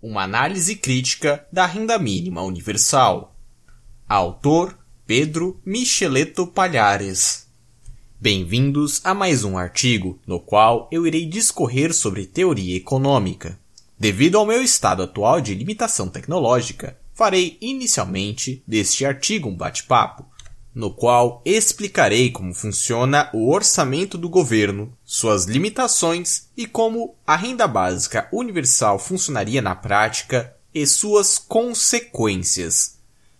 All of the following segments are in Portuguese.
Uma análise crítica da renda mínima universal. Autor Pedro Micheleto Palhares. Bem-vindos a mais um artigo no qual eu irei discorrer sobre teoria econômica. Devido ao meu estado atual de limitação tecnológica, farei inicialmente deste artigo um bate-papo, no qual explicarei como funciona o orçamento do governo, suas limitações e como a renda básica universal funcionaria na prática e suas consequências.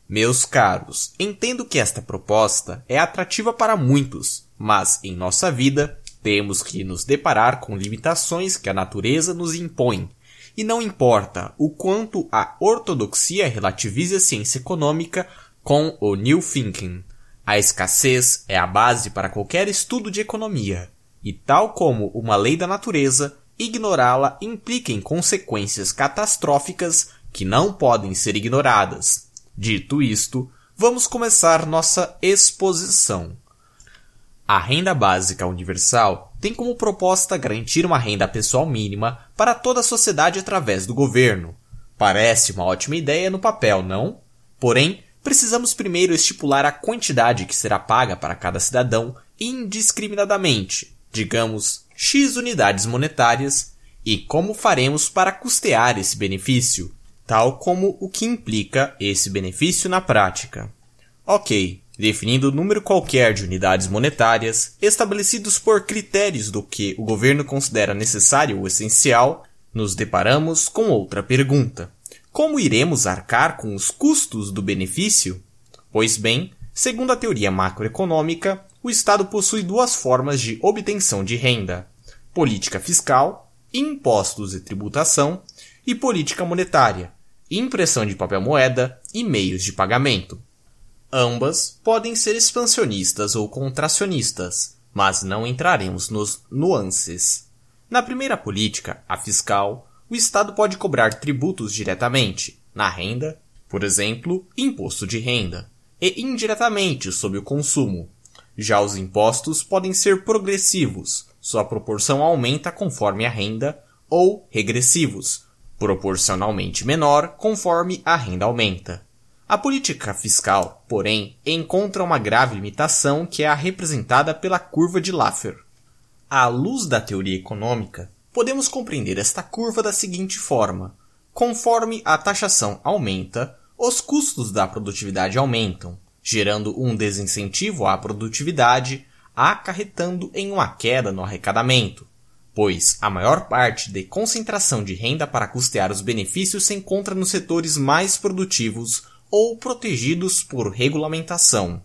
Meus caros, entendo que esta proposta é atrativa para muitos, mas em nossa vida temos que nos deparar com limitações que a natureza nos impõe e não importa o quanto a ortodoxia relativize a ciência econômica com o New Thinking. A escassez é a base para qualquer estudo de economia, e tal como uma lei da natureza, ignorá-la implica em consequências catastróficas que não podem ser ignoradas. Dito isto, vamos começar nossa exposição. A renda básica universal tem como proposta garantir uma renda pessoal mínima para toda a sociedade através do governo. Parece uma ótima ideia no papel, não? Porém, precisamos primeiro estipular a quantidade que será paga para cada cidadão indiscriminadamente, digamos, X unidades monetárias, e como faremos para custear esse benefício, tal como o que implica esse benefício na prática. Ok, definindo o número qualquer de unidades monetárias, estabelecidos por critérios do que o governo considera necessário ou essencial, nos deparamos com outra pergunta. Como iremos arcar com os custos do benefício? Pois bem, segundo a teoria macroeconômica, o Estado possui duas formas de obtenção de renda: política fiscal, impostos e tributação, e política monetária, impressão de papel moeda e meios de pagamento. Ambas podem ser expansionistas ou contracionistas, mas não entraremos nos nuances. Na primeira política, a fiscal, o Estado pode cobrar tributos diretamente, na renda, por exemplo, imposto de renda, e indiretamente sobre o consumo. Já os impostos podem ser progressivos, sua proporção aumenta conforme a renda, ou regressivos, proporcionalmente menor conforme a renda aumenta. A política fiscal, porém, encontra uma grave limitação que é a representada pela curva de Laffer. À luz da teoria econômica, podemos compreender esta curva da seguinte forma: conforme a taxação aumenta, os custos da produtividade aumentam, gerando um desincentivo à produtividade, acarretando em uma queda no arrecadamento, pois a maior parte de concentração de renda para custear os benefícios se encontra nos setores mais produtivos ou protegidos por regulamentação.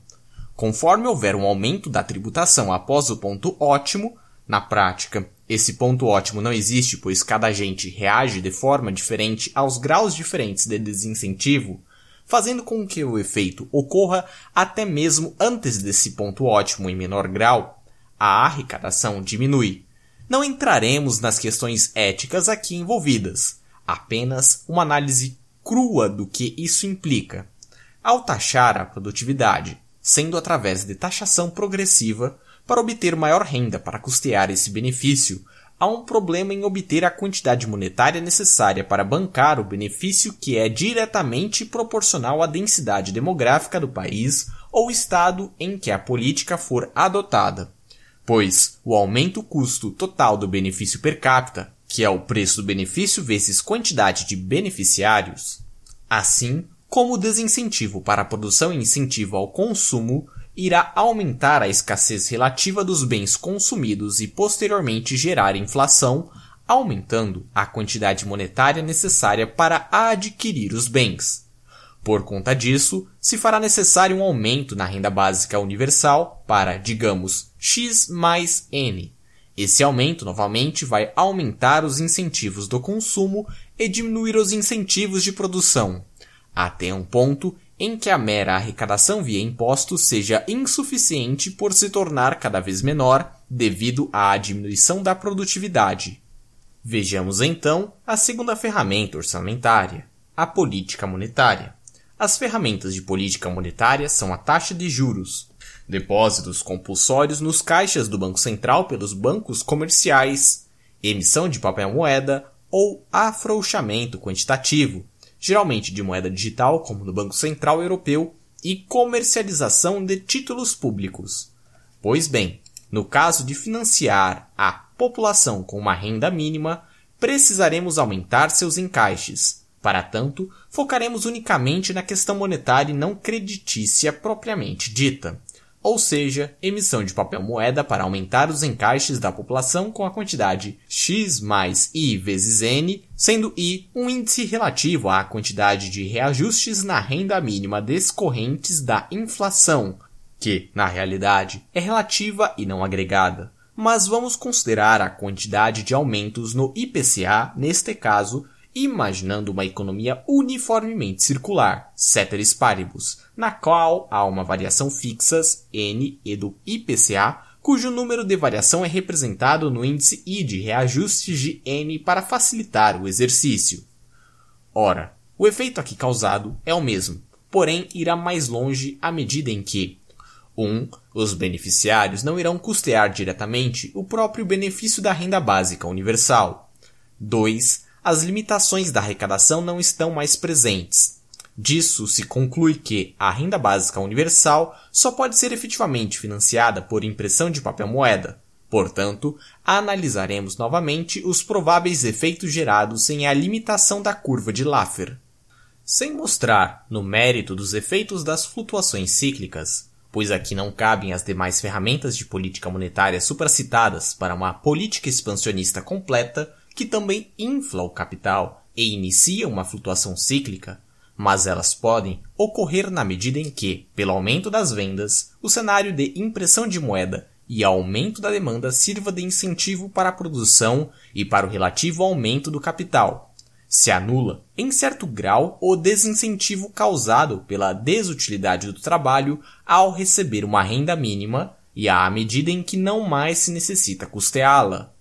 Conforme houver um aumento da tributação após o ponto ótimo, na prática, esse ponto ótimo não existe pois cada agente reage de forma diferente aos graus diferentes de desincentivo, fazendo com que o efeito ocorra até mesmo antes desse ponto ótimo em menor grau, a arrecadação diminui. Não entraremos nas questões éticas aqui envolvidas, apenas uma análise crua do que isso implica. Ao taxar a produtividade, sendo através de taxação progressiva, para obter maior renda para custear esse benefício, há um problema em obter a quantidade monetária necessária para bancar o benefício que é diretamente proporcional à densidade demográfica do país ou estado em que a política for adotada. Pois o aumento custo total do benefício per capita que é o preço do benefício vezes quantidade de beneficiários, assim como o desincentivo para a produção e incentivo ao consumo irá aumentar a escassez relativa dos bens consumidos e posteriormente gerar inflação, aumentando a quantidade monetária necessária para adquirir os bens. Por conta disso, se fará necessário um aumento na renda básica universal para, digamos, x mais n, esse aumento, novamente, vai aumentar os incentivos do consumo e diminuir os incentivos de produção, até um ponto em que a mera arrecadação via impostos seja insuficiente por se tornar cada vez menor devido à diminuição da produtividade. Vejamos então a segunda ferramenta orçamentária, a política monetária. As ferramentas de política monetária são a taxa de juros, depósitos compulsórios nos caixas do Banco Central pelos bancos comerciais, emissão de papel moeda ou afrouxamento quantitativo, geralmente de moeda digital, como no Banco Central Europeu, e comercialização de títulos públicos. Pois bem, no caso de financiar a população com uma renda mínima, precisaremos aumentar seus encaixes. Para tanto, focaremos unicamente na questão monetária e não creditícia propriamente dita ou seja, emissão de papel moeda para aumentar os encaixes da população com a quantidade x mais i vezes n, sendo i um índice relativo à quantidade de reajustes na renda mínima descorrentes da inflação, que, na realidade, é relativa e não agregada. Mas vamos considerar a quantidade de aumentos no IPCA, neste caso, imaginando uma economia uniformemente circular, ceteris paribus, na qual há uma variação fixa, N, e do IPCA, cujo número de variação é representado no índice I de reajustes de N para facilitar o exercício. Ora, o efeito aqui causado é o mesmo, porém irá mais longe à medida em que 1. Um, os beneficiários não irão custear diretamente o próprio benefício da renda básica universal. 2 as limitações da arrecadação não estão mais presentes. Disso se conclui que a renda básica universal só pode ser efetivamente financiada por impressão de papel moeda. Portanto, analisaremos novamente os prováveis efeitos gerados sem a limitação da curva de Laffer. Sem mostrar no mérito dos efeitos das flutuações cíclicas, pois aqui não cabem as demais ferramentas de política monetária supracitadas para uma política expansionista completa, que também infla o capital e inicia uma flutuação cíclica, mas elas podem ocorrer na medida em que, pelo aumento das vendas, o cenário de impressão de moeda e aumento da demanda sirva de incentivo para a produção e para o relativo aumento do capital. Se anula, em certo grau, o desincentivo causado pela desutilidade do trabalho ao receber uma renda mínima e à medida em que não mais se necessita custeá-la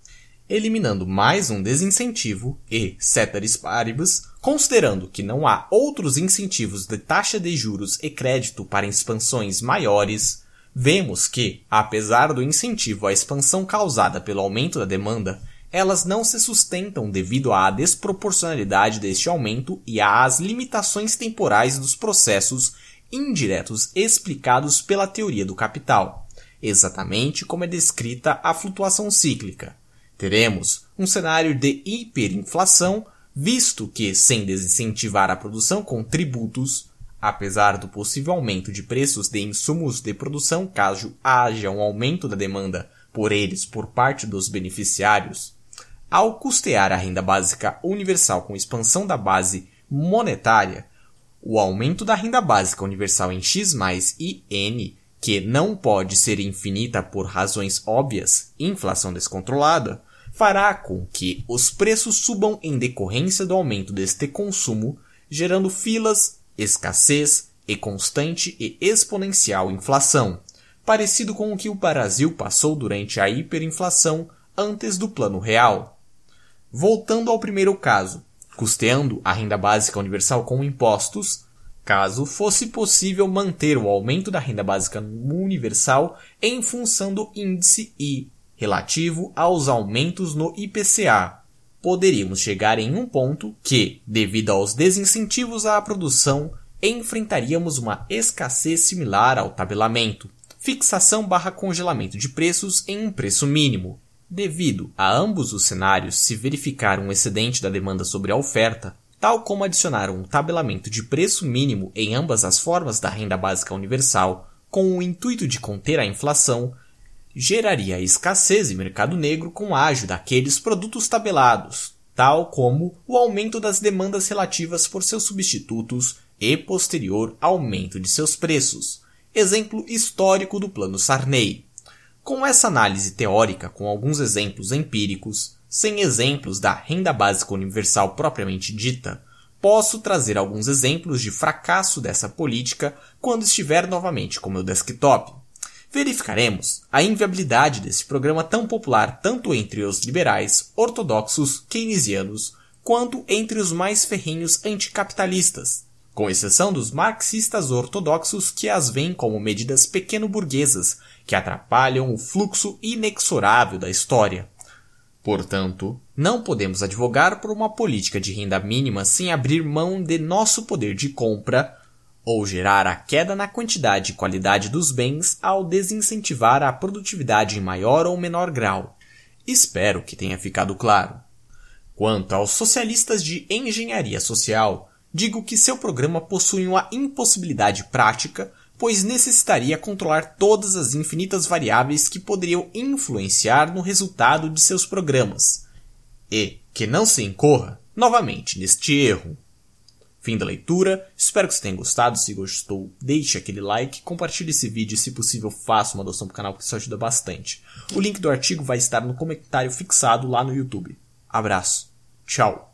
eliminando mais um desincentivo e, ceteris paribus, considerando que não há outros incentivos de taxa de juros e crédito para expansões maiores, vemos que, apesar do incentivo à expansão causada pelo aumento da demanda, elas não se sustentam devido à desproporcionalidade deste aumento e às limitações temporais dos processos indiretos explicados pela teoria do capital, exatamente como é descrita a flutuação cíclica Teremos um cenário de hiperinflação, visto que, sem desincentivar a produção com tributos, apesar do possível aumento de preços de insumos de produção caso haja um aumento da demanda por eles por parte dos beneficiários, ao custear a renda básica universal com expansão da base monetária, o aumento da renda básica universal em X mais e N, que não pode ser infinita por razões óbvias, inflação descontrolada, fará com que os preços subam em decorrência do aumento deste consumo, gerando filas, escassez e constante e exponencial inflação, parecido com o que o Brasil passou durante a hiperinflação antes do Plano Real. Voltando ao primeiro caso, custeando a renda básica universal com impostos, caso fosse possível manter o aumento da renda básica universal em função do índice I relativo aos aumentos no IPCA. Poderíamos chegar em um ponto que, devido aos desincentivos à produção, enfrentaríamos uma escassez similar ao tabelamento, fixação barra congelamento de preços em um preço mínimo. Devido a ambos os cenários se verificar um excedente da demanda sobre a oferta, tal como adicionar um tabelamento de preço mínimo em ambas as formas da renda básica universal, com o intuito de conter a inflação, geraria escassez em mercado negro com ágio daqueles produtos tabelados, tal como o aumento das demandas relativas por seus substitutos e posterior aumento de seus preços. Exemplo histórico do Plano Sarney. Com essa análise teórica com alguns exemplos empíricos, sem exemplos da renda básica universal propriamente dita, posso trazer alguns exemplos de fracasso dessa política quando estiver novamente com meu desktop verificaremos a inviabilidade desse programa tão popular tanto entre os liberais, ortodoxos, keynesianos, quanto entre os mais ferrenhos anticapitalistas, com exceção dos marxistas ortodoxos que as veem como medidas pequeno-burguesas que atrapalham o fluxo inexorável da história. Portanto, não podemos advogar por uma política de renda mínima sem abrir mão de nosso poder de compra ou gerar a queda na quantidade e qualidade dos bens ao desincentivar a produtividade em maior ou menor grau. Espero que tenha ficado claro. Quanto aos socialistas de engenharia social, digo que seu programa possui uma impossibilidade prática, pois necessitaria controlar todas as infinitas variáveis que poderiam influenciar no resultado de seus programas, e que não se incorra novamente neste erro. Fim da leitura. Espero que você tenha gostado. Se gostou, deixe aquele like, compartilhe esse vídeo e, se possível, faça uma doação para o canal, porque isso ajuda bastante. O link do artigo vai estar no comentário fixado lá no YouTube. Abraço. Tchau.